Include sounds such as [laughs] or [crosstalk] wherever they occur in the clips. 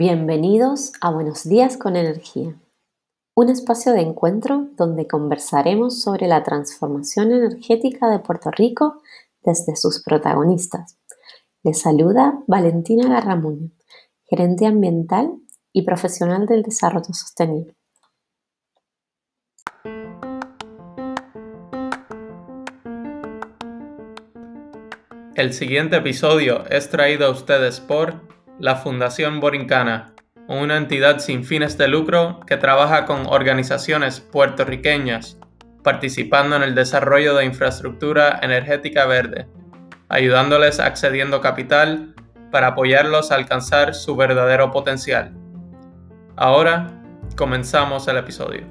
Bienvenidos a Buenos Días con Energía, un espacio de encuentro donde conversaremos sobre la transformación energética de Puerto Rico desde sus protagonistas. Les saluda Valentina Garramuño, gerente ambiental y profesional del desarrollo sostenible. El siguiente episodio es traído a ustedes por la Fundación Borincana, una entidad sin fines de lucro que trabaja con organizaciones puertorriqueñas participando en el desarrollo de infraestructura energética verde, ayudándoles accediendo capital para apoyarlos a alcanzar su verdadero potencial. Ahora comenzamos el episodio.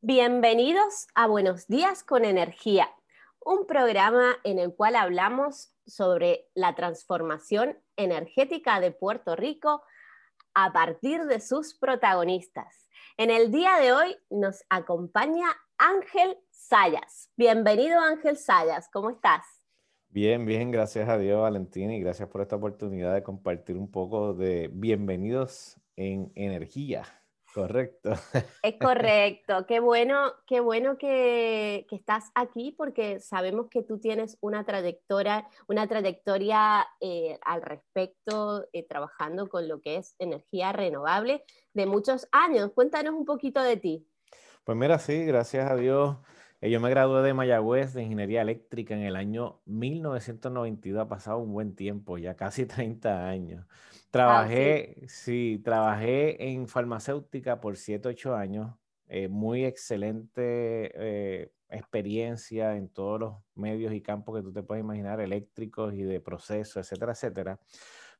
Bienvenidos a Buenos Días con Energía, un programa en el cual hablamos sobre la transformación energética de Puerto Rico a partir de sus protagonistas. En el día de hoy nos acompaña Ángel Sayas. Bienvenido Ángel Sayas, ¿cómo estás? Bien, bien, gracias a Dios Valentina y gracias por esta oportunidad de compartir un poco de bienvenidos en energía. Correcto. Es [laughs] correcto. Qué bueno, qué bueno que, estás aquí porque sabemos que tú tienes una trayectoria, una trayectoria eh, al respecto, eh, trabajando con lo que es energía renovable de muchos años. Cuéntanos un poquito de ti. Pues mira, sí, gracias a Dios. Eh, yo me gradué de Mayagüez de Ingeniería Eléctrica en el año 1992. Ha pasado un buen tiempo, ya casi [laughs] 30 años. Trabajé, sí. trabajé en farmacéutica por 7, 8 años. Eh, muy excelente eh, experiencia en todos los medios y campos que tú te puedes imaginar, eléctricos y de proceso, etcétera, etcétera.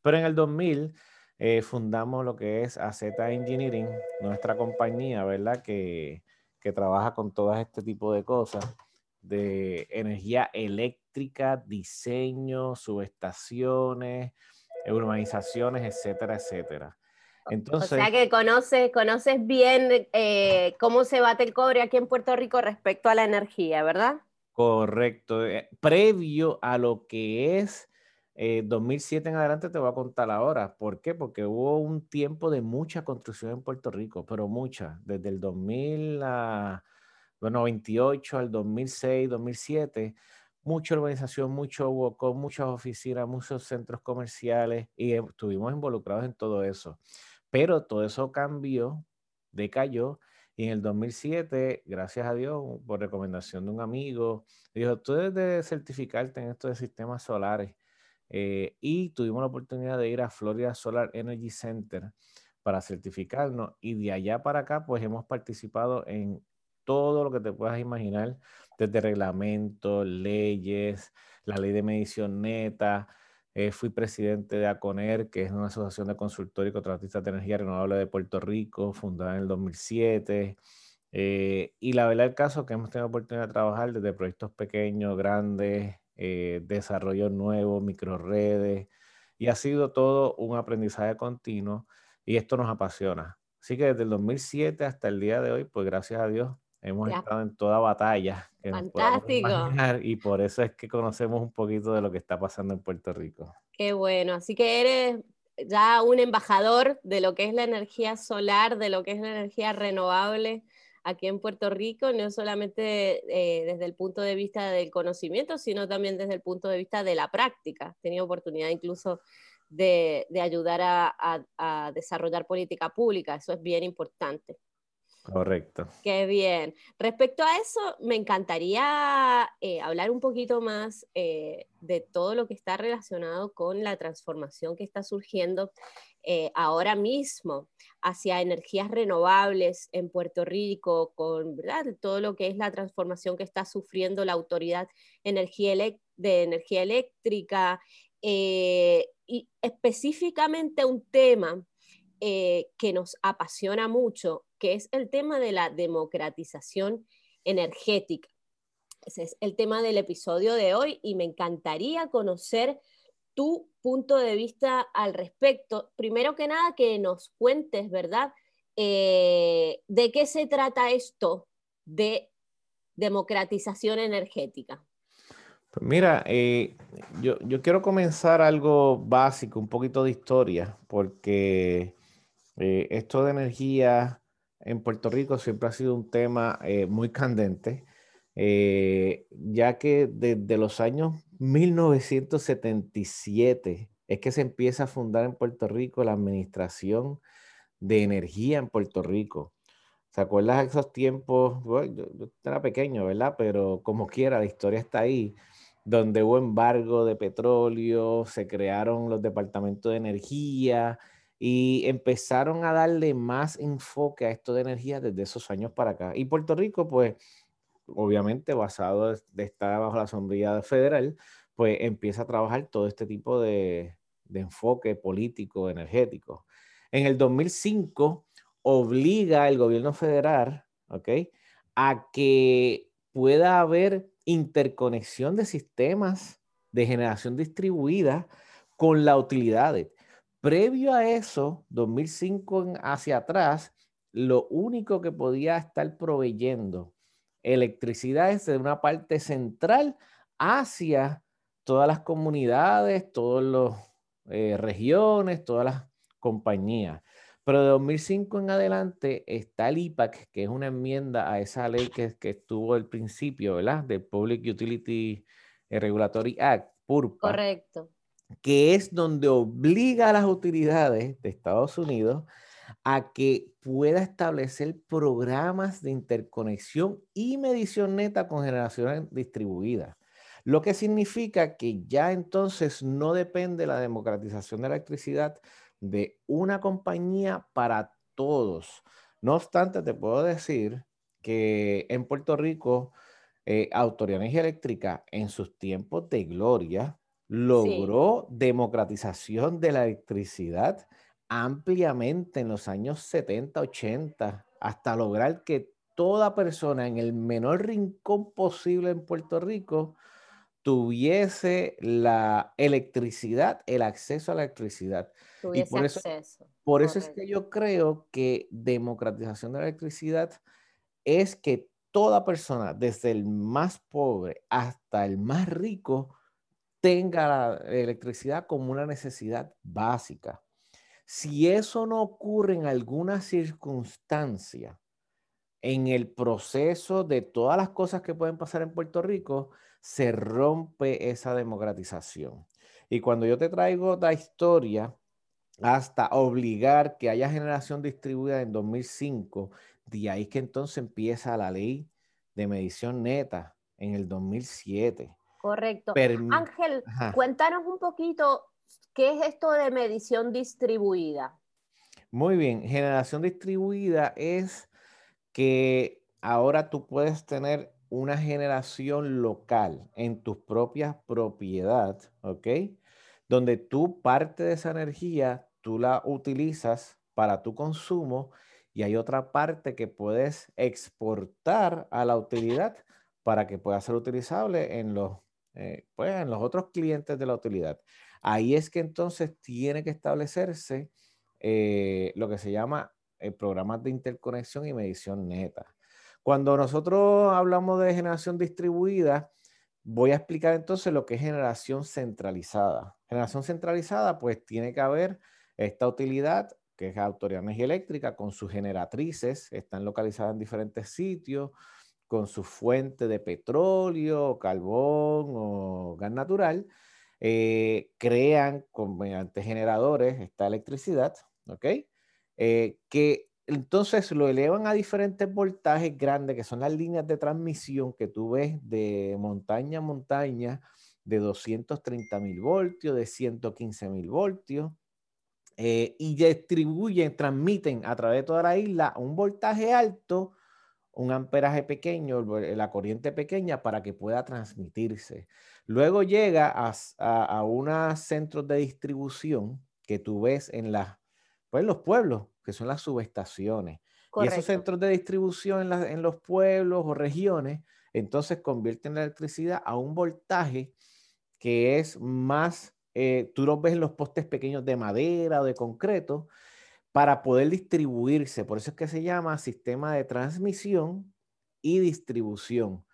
Pero en el 2000 eh, fundamos lo que es AZ Engineering, nuestra compañía, ¿verdad? Que, que trabaja con todo este tipo de cosas de energía eléctrica, diseño, subestaciones, urbanizaciones, etcétera, etcétera. Entonces, o sea que conoces, conoces bien eh, cómo se bate el cobre aquí en Puerto Rico respecto a la energía, ¿verdad? Correcto. Eh, previo a lo que es 2007 eh, en adelante, te voy a contar ahora. ¿Por qué? Porque hubo un tiempo de mucha construcción en Puerto Rico, pero mucha. Desde el 2000 a, bueno, 98 al 2006, 2007 mucha urbanización, mucho con muchas oficinas, muchos centros comerciales y estuvimos involucrados en todo eso. Pero todo eso cambió, decayó y en el 2007, gracias a Dios, por recomendación de un amigo, dijo, tú debes de certificarte en esto de sistemas solares. Eh, y tuvimos la oportunidad de ir a Florida Solar Energy Center para certificarnos y de allá para acá pues hemos participado en todo lo que te puedas imaginar desde reglamentos, leyes, la ley de medición neta. Eh, fui presidente de ACONER, que es una asociación de consultores y contratistas de energía renovable de Puerto Rico, fundada en el 2007. Eh, y la verdad el caso que hemos tenido oportunidad de trabajar desde proyectos pequeños, grandes, eh, desarrollos nuevos, microredes, y ha sido todo un aprendizaje continuo y esto nos apasiona. Así que desde el 2007 hasta el día de hoy, pues gracias a Dios, Hemos estado en toda batalla. Fantástico. y por eso es que conocemos un poquito de lo que está pasando en Puerto Rico. Qué bueno. Así que eres ya un embajador de lo que es la energía solar, de lo que es la energía renovable aquí en Puerto Rico, no solamente eh, desde el punto de vista del conocimiento, sino también desde el punto de vista de la práctica. He tenido oportunidad incluso de, ayudar a desarrollar política pública, eso es bien importante. Correcto. Qué bien. Respecto a eso, me encantaría eh, hablar un poquito más eh, de todo lo que está relacionado con la transformación que está surgiendo eh, ahora mismo hacia energías renovables en Puerto Rico, con todo lo que es la transformación que está sufriendo la Autoridad de Energía Eléctrica y específicamente un tema que nos apasiona mucho que es el tema de la democratización energética. Ese es el tema del episodio de hoy y me encantaría conocer tu punto de vista al respecto. Primero que nada, que nos cuentes, ¿verdad? Eh, ¿De qué se trata esto de democratización energética? Pues mira, eh, yo, quiero comenzar algo básico, un poquito de historia, porque eh, esto de energía en Puerto Rico siempre ha sido un tema eh, muy candente, ya que desde los años 1977 es que se empieza a fundar en Puerto Rico la Administración de Energía en Puerto Rico. ¿Se acuerdas de esos tiempos? yo, yo, era pequeño, ¿verdad? Pero como quiera, la historia está ahí donde hubo embargo de petróleo, se crearon los departamentos de energía y empezaron a darle más enfoque a esto de energía desde esos años para acá. Y Puerto Rico, pues, obviamente basado de estar bajo la sombrilla federal, pues empieza a trabajar todo este tipo de, de enfoque político, energético. En el 2005 obliga al gobierno federal. A que pueda haber interconexión de sistemas de generación distribuida con la utilidad. Previo a eso, 2005 hacia atrás, lo único que podía estar proveyendo electricidad es de una parte central hacia todas las comunidades, todas las eh, regiones, todas las compañías. Pero de 2005 en adelante está el IPAC, que es una enmienda a esa ley que, que estuvo al principio, ¿verdad? Del Public Utility Regulatory Act, PURPA. Correcto. Que es donde obliga a las utilidades de Estados Unidos a que pueda establecer programas de interconexión y medición neta con generación distribuida. Lo que significa que ya entonces no depende la democratización de la electricidad de una compañía para todos. No obstante, te puedo decir que en Puerto Rico, eh, Autoridad Energía Eléctrica en sus tiempos de gloria logró democratización de la electricidad ampliamente en los años 70, 80, hasta lograr que toda persona en el menor rincón posible en Puerto Rico tuviese la electricidad, el acceso a la electricidad. Y por eso, Por eso es que yo creo que democratización de la electricidad es que toda persona, desde el más pobre hasta el más rico, tenga la electricidad como una necesidad básica. Si eso no ocurre en alguna circunstancia, en el proceso de todas las cosas que pueden pasar en Puerto Rico, se rompe esa democratización. Y cuando yo te traigo la historia hasta obligar que haya generación distribuida en 2005. De ahí que entonces empieza la ley de medición neta en el 2007. Correcto. Ángel, cuéntanos un poquito qué es esto de medición distribuida. Muy bien, generación distribuida es que ahora tú puedes tener una generación local en tus propias propiedades, ¿ok? Donde tú parte de esa energía tú la utilizas para tu consumo y hay otra parte que puedes exportar a la utilidad para que pueda ser utilizable en los, eh, pues, en los otros clientes de la utilidad. Ahí es que entonces tiene que establecerse eh, lo que se llama eh, programas de interconexión y medición neta. Cuando nosotros hablamos de generación distribuida, voy a explicar entonces lo que es generación centralizada. Generación centralizada, pues tiene que haber esta utilidad, que es Autoridad Energía Eléctrica, con sus generatrices, están localizadas en diferentes sitios, con su fuente de petróleo, carbón o gas natural, eh, crean con, mediante generadores esta electricidad, ¿ok? Eh, que entonces lo elevan a diferentes voltajes grandes, que son las líneas de transmisión que tú ves de montaña a montaña, de 230 mil voltios, de 115 mil voltios, eh, y distribuyen, transmiten a través de toda la isla un voltaje alto, un amperaje pequeño, la corriente pequeña para que pueda transmitirse. Luego llega a, a, unos centros de distribución que tú ves en las, pues, los pueblos, que son las subestaciones. Y esos centros de distribución en, en los pueblos o regiones, entonces convierten la electricidad a un voltaje que es más eh, tú los ves en los postes pequeños de madera o de concreto para poder distribuirse. Por eso es que se llama sistema de transmisión y distribución.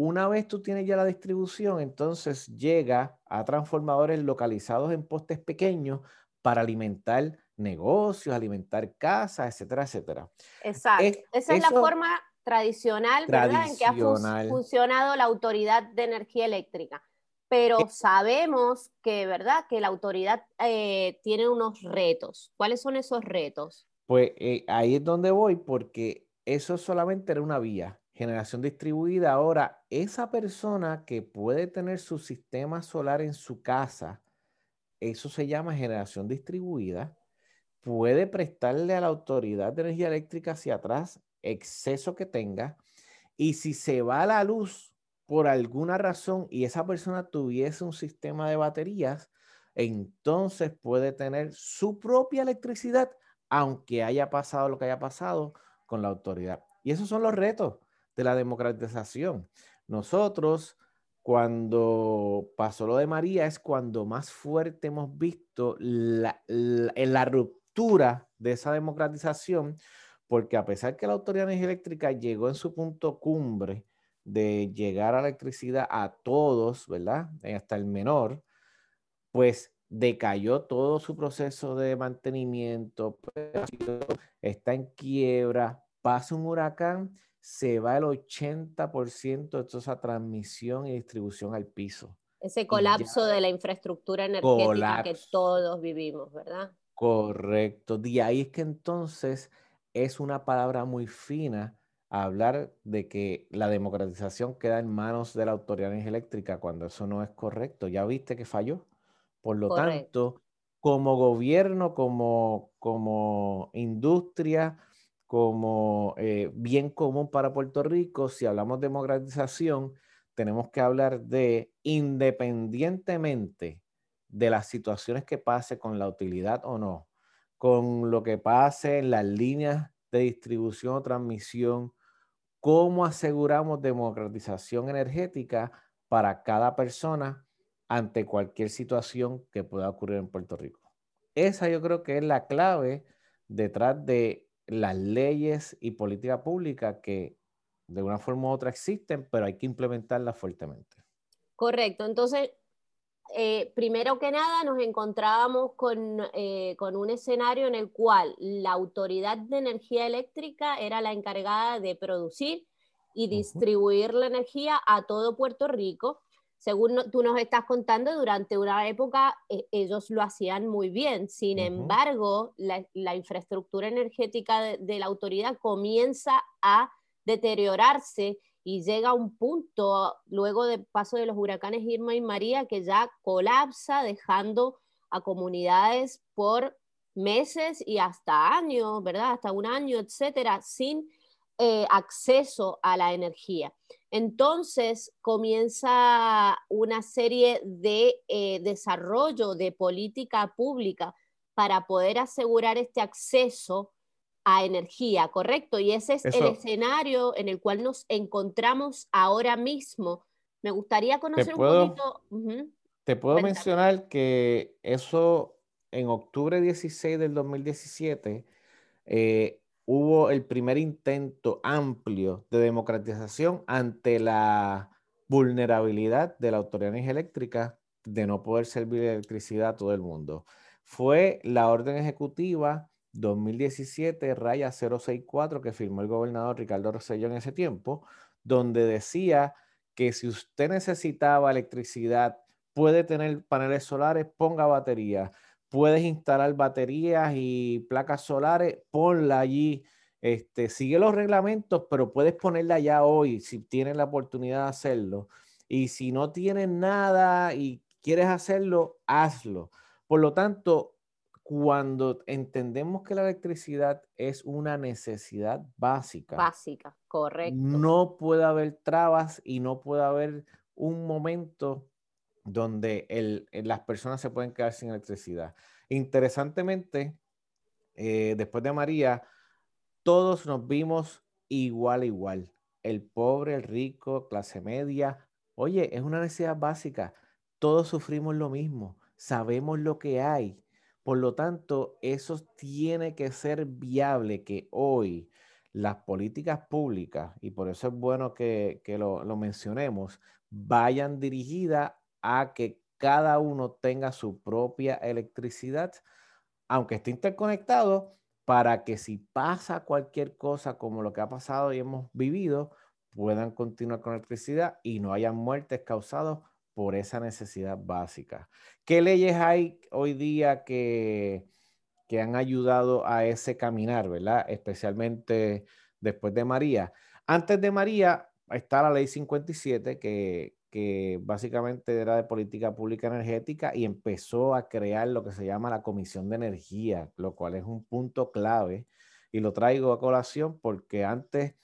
una vez tú tienes ya la distribución, entonces llega a transformadores localizados en postes pequeños para alimentar negocios, alimentar casas, etcétera, etcétera. Exacto. Esa es la forma tradicional, ¿verdad? En que ha funcionado la Autoridad de Energía Eléctrica. Pero sabemos que, ¿verdad? Que la autoridad eh, tiene unos retos. ¿Cuáles son esos retos? Pues eh, ahí es donde voy, porque eso solamente era una vía generación distribuida. Ahora, esa persona que puede tener su sistema solar en su casa, eso se llama generación distribuida, puede prestarle a la autoridad de energía eléctrica hacia atrás exceso que tenga y si se va la luz por alguna razón y esa persona tuviese un sistema de baterías, entonces puede tener su propia electricidad, aunque haya pasado lo que haya pasado con la autoridad. Y esos son los retos de la democratización. Nosotros, cuando pasó lo de María, es cuando más fuerte hemos visto la, la, ruptura de esa democratización, porque a pesar que la Autoridad Eléctrica llegó en su punto cumbre de llegar a la electricidad a todos, ¿verdad? Eh, hasta el menor, pues decayó todo su proceso de mantenimiento, pues, está en quiebra, pasa un huracán se va el 80% de toda esa transmisión y distribución al piso. Ese colapso de la infraestructura energética que todos vivimos, ¿verdad? Correcto. De ahí es que entonces es una palabra muy fina hablar de que la democratización queda en manos de la autoridad eléctrica cuando eso no es correcto. Ya viste que falló. Por lo tanto, como gobierno, como, como industria, como eh, bien común para Puerto Rico, si hablamos de democratización, tenemos que hablar de independientemente de las situaciones que pase con la utilidad o no, con lo que pase en las líneas de distribución o transmisión, cómo aseguramos democratización energética para cada persona ante cualquier situación que pueda ocurrir en Puerto Rico. Esa yo creo que es la clave detrás de las leyes y política pública que de una forma u otra existen, pero hay que implementarlas fuertemente. Correcto. Entonces, eh, primero que nada, nos encontrábamos con, eh, con, un escenario en el cual la Autoridad de Energía Eléctrica era la encargada de producir y distribuir la energía a todo Puerto Rico. Según tú nos estás contando, durante una época eh, ellos lo hacían muy bien. Sin embargo, la, infraestructura energética de, la autoridad comienza a deteriorarse y llega a un punto, luego del paso de los huracanes Irma y María, que ya colapsa, dejando a comunidades por meses y hasta años, ¿verdad? Hasta un año, etcétera, sin eh, acceso a la energía. Entonces comienza una serie de eh, desarrollo de política pública para poder asegurar este acceso a energía, ¿correcto? Y ese es el escenario en el cual nos encontramos ahora mismo. Me gustaría conocer un poquito. Te puedo mencionar que eso en octubre 16 del 2017 eh, hubo el primer intento amplio de democratización ante la vulnerabilidad de la autoridad eléctrica de no poder servir electricidad a todo el mundo. Fue la orden ejecutiva 2017 raya 064 que firmó el gobernador Ricardo Rosselló en ese tiempo, donde decía que si usted necesitaba electricidad, puede tener paneles solares, ponga baterías puedes instalar baterías y placas solares, ponla allí. Este, sigue los reglamentos, pero puedes ponerla ya hoy si tienes la oportunidad de hacerlo. Y si no tienes nada y quieres hacerlo, hazlo. Por lo tanto, cuando entendemos que la electricidad es una necesidad básica. Básica, correcto. No puede haber trabas y no puede haber un momento donde eh, las personas se pueden quedar sin electricidad. Interesantemente, eh, después de María, todos nos vimos igual, igual. El pobre, el rico, clase media. Oye, es una necesidad básica. Todos sufrimos lo mismo. Sabemos lo que hay. Por lo tanto, eso tiene que ser viable que hoy las políticas públicas, y por eso es bueno que, lo, lo mencionemos, vayan dirigidas a que cada uno tenga su propia electricidad, aunque esté interconectado, para que si pasa cualquier cosa como lo que ha pasado y hemos vivido, puedan continuar con electricidad y no hayan muertes causadas por esa necesidad básica. ¿Qué leyes hay hoy día que, que han ayudado a ese caminar, verdad? Especialmente después de María. Antes de María está la ley 57 que, que básicamente era de política pública energética y empezó a crear lo que se llama la Comisión de Energía, lo cual es un punto clave y lo traigo a colación porque antes,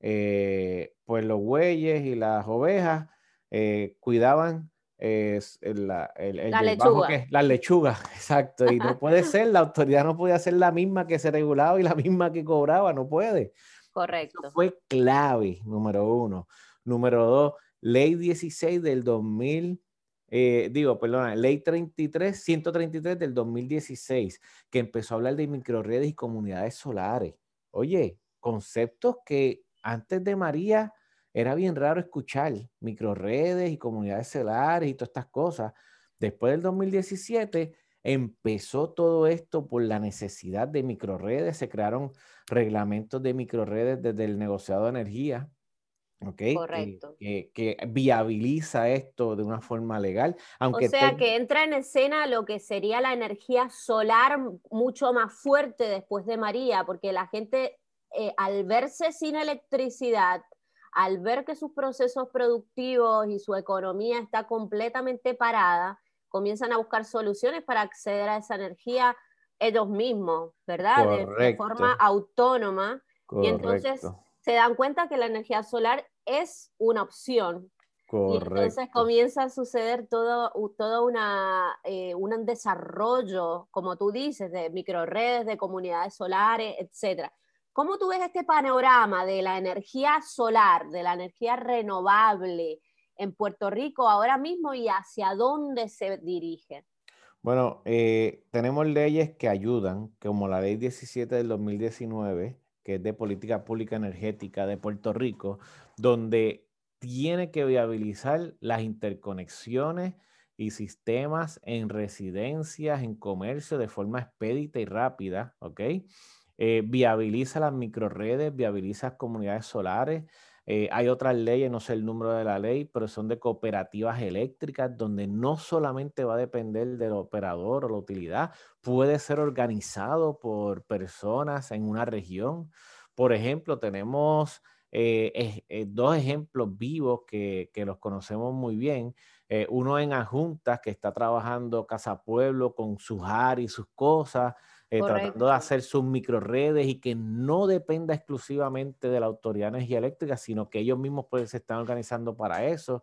eh, pues los bueyes y las ovejas eh, cuidaban es el, el, la lechuga. la lechuga, [laughs] exacto. Y no puede ser, la autoridad no podía ser la misma que se regulaba y la misma que cobraba, no puede. Correcto. fue clave, número uno. Número dos, ley 16 del 2000, eh, digo, perdona, ley 33, 133 del 2016, que empezó a hablar de microredes y comunidades solares. Oye, conceptos que antes de María era bien raro escuchar, microredes y comunidades solares y todas estas cosas. Después del 2017 empezó todo esto por la necesidad de microredes, se crearon reglamentos de microredes desde el negociado de energía Correcto. Que, viabiliza esto de una forma legal. Aunque o sea, que entra en escena lo que sería la energía solar mucho más fuerte después de María, porque la gente eh, al verse sin electricidad, al ver que sus procesos productivos y su economía está completamente parada, comienzan a buscar soluciones para acceder a esa energía ellos mismos, ¿verdad? De, forma autónoma. Y entonces se dan cuenta que la energía solar es una opción. Y entonces comienza a suceder todo, todo una, eh, un desarrollo, como tú dices, de microredes, de comunidades solares, etc. ¿Cómo tú ves este panorama de la energía solar, de la energía renovable en Puerto Rico ahora mismo y hacia dónde se dirige? Bueno, eh, tenemos leyes que ayudan, como la ley 17 del 2019, que es de política pública energética de Puerto Rico, donde tiene que viabilizar las interconexiones y sistemas en residencias, en comercio de forma expedita y rápida, ¿ok? Eh, viabiliza las microredes, viabiliza comunidades solares. Eh, hay otras leyes, no sé el número de la ley, pero son de cooperativas eléctricas donde no solamente va a depender del operador o la utilidad, puede ser organizado por personas en una región. Por ejemplo, tenemos eh, dos ejemplos vivos que, los conocemos muy bien. Uno en Ajuntas, que está trabajando Casa Pueblo con sus áreas y sus cosas, tratando de hacer sus microredes y que no dependa exclusivamente de la Autoridad de Energía Eléctrica, sino que ellos mismos pues, se están organizando para eso.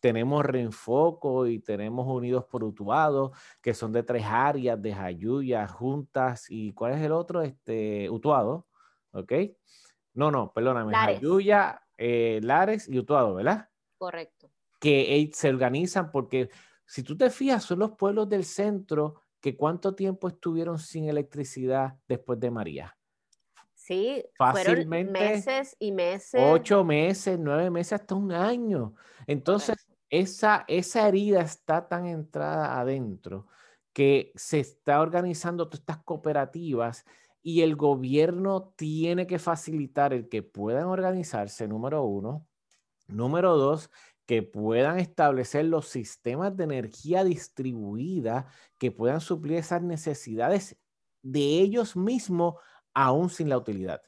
Tenemos Reenfoco y tenemos Unidos por Utuado, que son de tres áreas, de Jayuya, Juntas y ¿cuál es el otro? Este, Utuado, ¿ok? No, no, perdóname. Jayuya, eh, Lares y Utuado, ¿verdad? Correcto. Que se organizan porque si tú te fijas, son los pueblos del centro que cuánto tiempo estuvieron sin electricidad después de María. Sí, fácilmente meses y meses. Ocho meses, nueve meses, hasta un año. Entonces, esa, esa herida está tan entrada adentro que se está organizando todas estas cooperativas y el gobierno tiene que facilitar el que puedan organizarse, número uno. Número dos, que puedan establecer los sistemas de energía distribuida que puedan suplir esas necesidades de ellos mismos, aún sin la utilidad.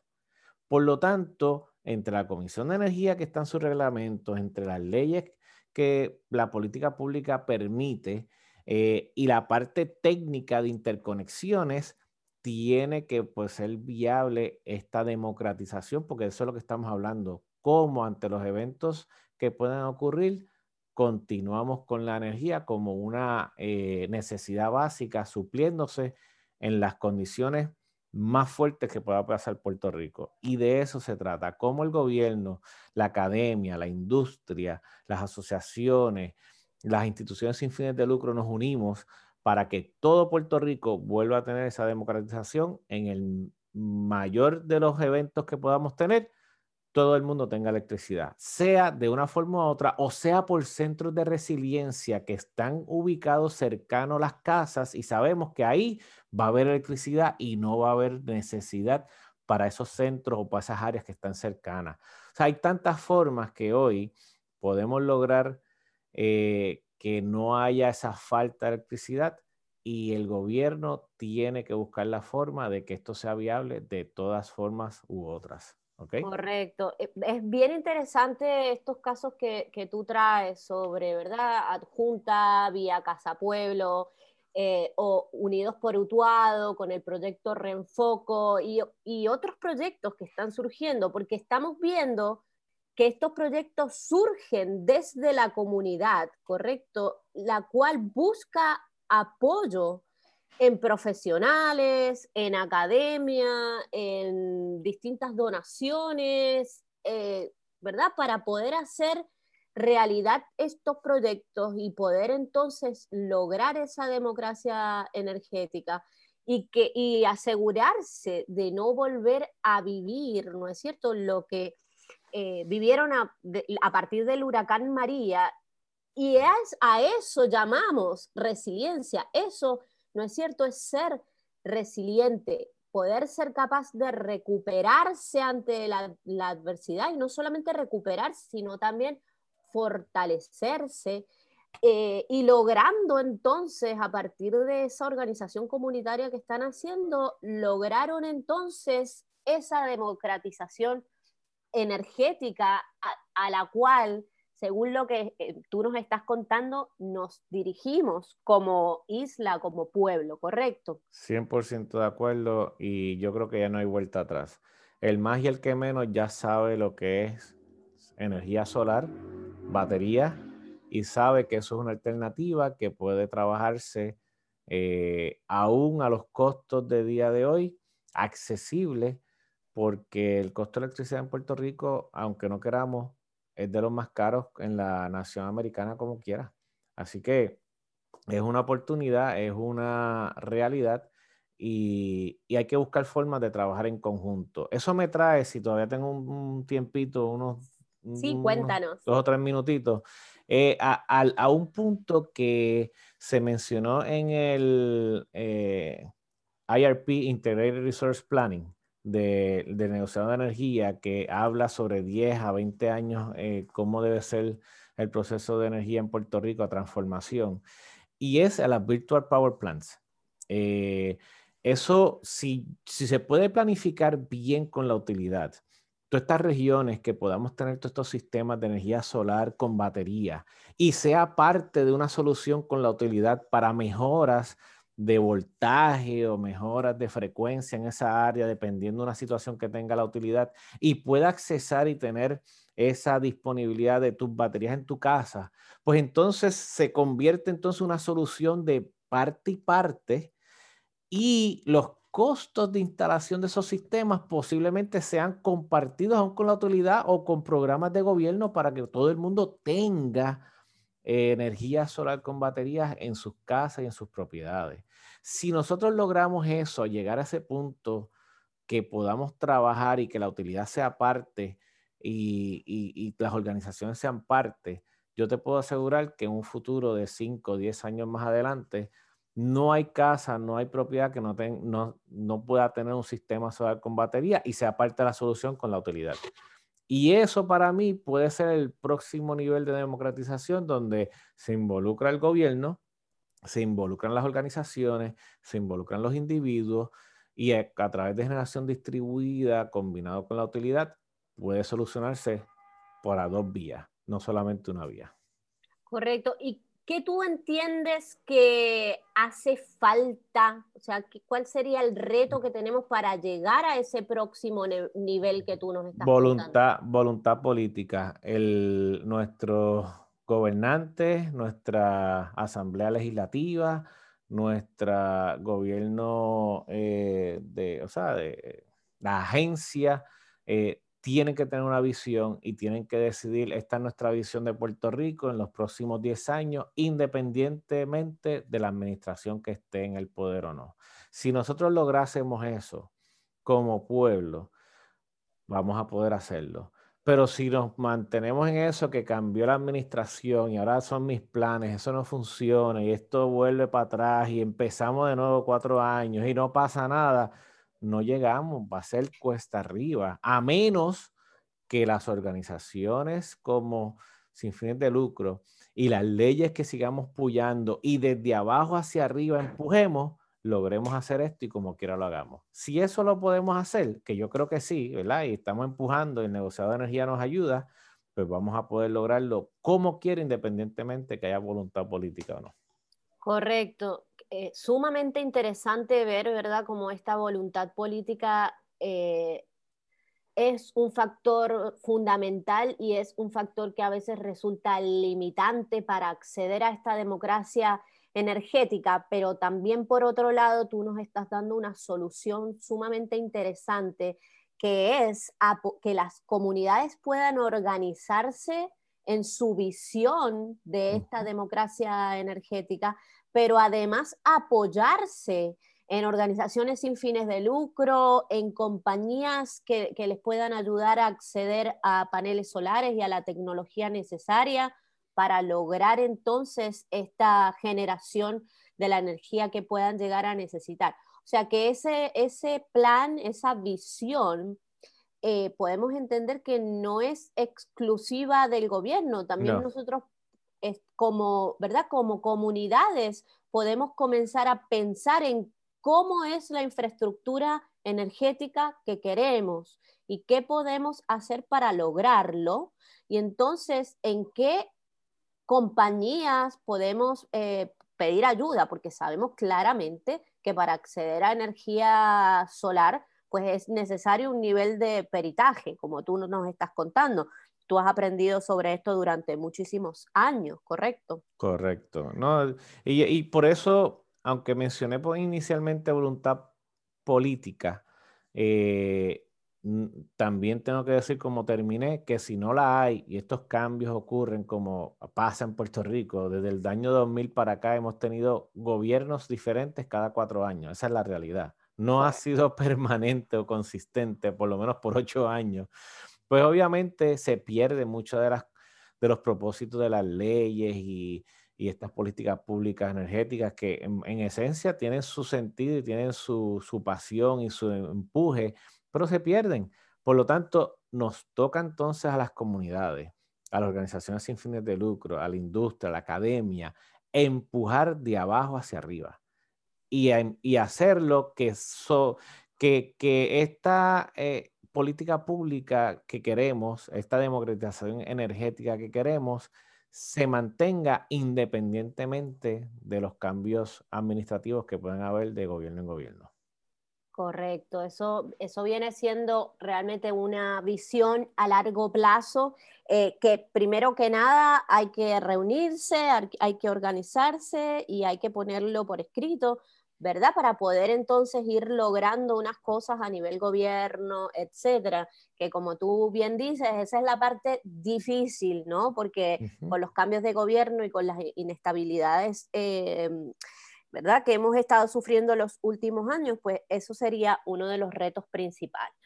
Por lo tanto, entre la Comisión de Energía que está en sus reglamentos, entre las leyes que la política pública permite eh, y la parte técnica de interconexiones, tiene que pues, ser viable esta democratización, porque eso es lo que estamos hablando, cómo ante los eventos que puedan ocurrir, continuamos con la energía como una eh, necesidad básica, supliéndose en las condiciones más fuertes que pueda pasar Puerto Rico. Y de eso se trata, cómo el gobierno, la academia, la industria, las asociaciones, las instituciones sin fines de lucro nos unimos para que todo Puerto Rico vuelva a tener esa democratización en el mayor de los eventos que podamos tener, todo el mundo tenga electricidad, sea de una forma u otra o sea por centros de resiliencia que están ubicados cercanos a las casas y sabemos que ahí va a haber electricidad y no va a haber necesidad para esos centros o para esas áreas que están cercanas. O sea, hay tantas formas que hoy podemos lograr eh, que no haya esa falta de electricidad y el gobierno tiene que buscar la forma de que esto sea viable de todas formas u otras. Correcto. Eh, es bien interesante estos casos que, tú traes sobre, ¿verdad? Adjunta, vía Casa Pueblo, eh, o Unidos por Utuado, con el proyecto Reenfoco y, y otros proyectos que están surgiendo, porque estamos viendo que estos proyectos surgen desde la comunidad, ¿correcto? La cual busca apoyo en profesionales, en academia, en distintas donaciones, eh, ¿verdad? Para poder hacer realidad estos proyectos y poder entonces lograr esa democracia energética y, que, y asegurarse de no volver a vivir, ¿no es cierto?, lo que eh, vivieron a, a, partir del huracán María. Y es, a eso llamamos resiliencia, eso ¿no es cierto? Es ser resiliente, poder ser capaz de recuperarse ante la, adversidad y no solamente recuperarse, sino también fortalecerse eh, y logrando entonces, a partir de esa organización comunitaria que están haciendo, lograron entonces esa democratización energética a la cual según lo que eh, tú nos estás contando, nos dirigimos como isla, como pueblo, ¿correcto? 100% de acuerdo y yo creo que ya no hay vuelta atrás. El más y el que menos ya sabe lo que es energía solar, batería y sabe que eso es una alternativa que puede trabajarse eh, aún a los costos de día de hoy, accesible, porque el costo de electricidad en Puerto Rico, aunque no queramos, es de los más caros en la nación americana como quiera. Así que es una oportunidad, es una realidad y, hay que buscar formas de trabajar en conjunto. Eso me trae, si todavía tengo un, tiempito, unos, sí, cuéntanos. dos o tres minutitos, eh, a, un punto que se mencionó en el eh, IRP, Integrated Resource Planning, de, de de energía que habla sobre 10 a 20 años eh, cómo debe ser el proceso de energía en Puerto Rico a transformación. Y es a las virtual power plants. Eh, eso, si, si se puede planificar bien con la utilidad, todas estas regiones que podamos tener todos estos sistemas de energía solar con batería y sea parte de una solución con la utilidad para mejoras de voltaje o mejoras de frecuencia en esa área, dependiendo de una situación que tenga la utilidad, y pueda accesar y tener esa disponibilidad de tus baterías en tu casa, pues entonces se convierte entonces una solución de parte y parte y los costos de instalación de esos sistemas posiblemente sean compartidos aún con la utilidad o con programas de gobierno para que todo el mundo tenga energía solar con baterías en sus casas y en sus propiedades. Si nosotros logramos eso, llegar a ese punto que podamos trabajar y que la utilidad sea parte y, las organizaciones sean parte, yo te puedo asegurar que en un futuro de 5 o 10 años más adelante, no hay casa, no hay propiedad que no, no, no pueda tener un sistema solar con batería y sea parte de la solución con la utilidad. Y eso para mí puede ser el próximo nivel de democratización donde se involucra el gobierno, se involucran las organizaciones, se involucran los individuos y a, través de generación distribuida combinado con la utilidad puede solucionarse por dos vías, no solamente una vía. Correcto. ¿Y ¿qué tú entiendes que hace falta? O sea, ¿cuál sería el reto que tenemos para llegar a ese próximo nivel que tú nos estás Voluntad, voluntad política. El, nuestros gobernantes, nuestra asamblea legislativa, nuestro gobierno eh, de, o sea, de la agencia, eh, tienen que tener una visión y tienen que decidir, esta es nuestra visión de Puerto Rico en los próximos 10 años, independientemente de la administración que esté en el poder o no. Si nosotros lográsemos eso, como pueblo, vamos a poder hacerlo. Pero si nos mantenemos en eso que cambió la administración y ahora son mis planes, eso no funciona y esto vuelve para atrás y empezamos de nuevo cuatro años y no pasa nada, no llegamos, va a ser cuesta arriba, a menos que las organizaciones como sin fines de lucro y las leyes que sigamos puyando y desde abajo hacia arriba empujemos, logremos hacer esto y como quiera lo hagamos. Si eso lo podemos hacer, que yo creo que sí, ¿verdad? Y estamos empujando, el negociado de energía nos ayuda, pues vamos a poder lograrlo como quiera, independientemente que haya voluntad política o no. Correcto. Eh, sumamente interesante ver, ¿verdad?, cómo esta voluntad política eh, es un factor fundamental y es un factor que a veces resulta limitante para acceder a esta democracia energética, pero también por otro lado tú nos estás dando una solución sumamente interesante que es que las comunidades puedan organizarse en su visión de esta democracia energética, pero además apoyarse en organizaciones sin fines de lucro, en compañías que, que, les puedan ayudar a acceder a paneles solares y a la tecnología necesaria para lograr entonces esta generación de la energía que puedan llegar a necesitar. O sea que ese, ese plan, esa visión, eh, podemos entender que no es exclusiva del gobierno, también nosotros como, ¿verdad? como comunidades podemos comenzar a pensar en cómo es la infraestructura energética que queremos y qué podemos hacer para lograrlo. Y entonces en qué compañías podemos eh, pedir ayuda, porque sabemos claramente que para acceder a energía solar, pues es necesario un nivel de peritaje, como tú nos estás contando. Tú has aprendido sobre esto durante muchísimos años, ¿correcto? Correcto. No, y, por eso, aunque mencioné inicialmente voluntad política, eh, también tengo que decir, como terminé, que si no la hay y estos cambios ocurren como pasa en Puerto Rico, desde el año 2000 para acá hemos tenido gobiernos diferentes cada cuatro años. Esa es la realidad. No ha sido [laughs] permanente o consistente, por lo menos por ocho años. Pues obviamente se pierde mucho de, las, de los propósitos de las leyes y, y estas políticas públicas energéticas que en, en, esencia tienen su sentido y tienen su, su pasión y su empuje pero se pierden. Por lo tanto, nos toca entonces a las comunidades, a las organizaciones sin fines de lucro, a la industria, a la academia, empujar de abajo hacia arriba y, y hacerlo que, que, que esta eh, política pública que queremos, esta democratización energética que queremos, se mantenga independientemente de los cambios administrativos que pueden haber de gobierno en gobierno. Correcto, eso, eso viene siendo realmente una visión a largo plazo, eh, que primero que nada hay que reunirse, hay que organizarse y hay que ponerlo por escrito, ¿verdad? Para poder entonces ir logrando unas cosas a nivel gobierno, etcétera, que como tú bien dices, esa es la parte difícil, ¿no? Porque con los cambios de gobierno y con las inestabilidades eh, ¿verdad? Que hemos estado sufriendo los últimos años, pues eso sería uno de los retos principales.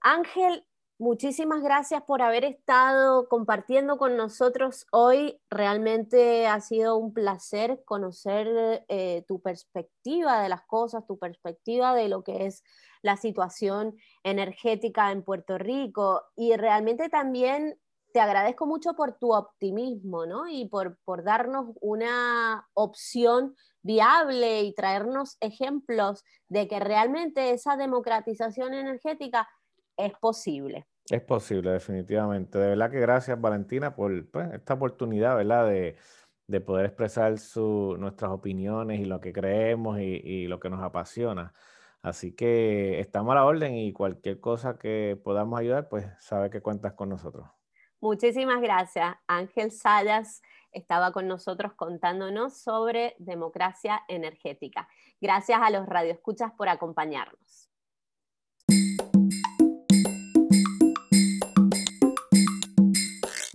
Ángel, muchísimas gracias por haber estado compartiendo con nosotros hoy. Realmente ha sido un placer conocer eh, tu perspectiva de las cosas, tu perspectiva de lo que es la situación energética en Puerto Rico y realmente también te agradezco mucho por tu optimismo, ¿no? Y por, por darnos una opción viable y traernos ejemplos de que realmente esa democratización energética es posible. Es posible, definitivamente. De verdad que gracias, Valentina, por pues, esta oportunidad, ¿verdad? De, de poder expresar su, nuestras opiniones y lo que creemos y, y, lo que nos apasiona. Así que estamos a la orden y cualquier cosa que podamos ayudar, pues sabe que cuentas con nosotros. Muchísimas gracias. Ángel Sayas estaba con nosotros contándonos sobre democracia energética. Gracias a los radioescuchas por acompañarnos.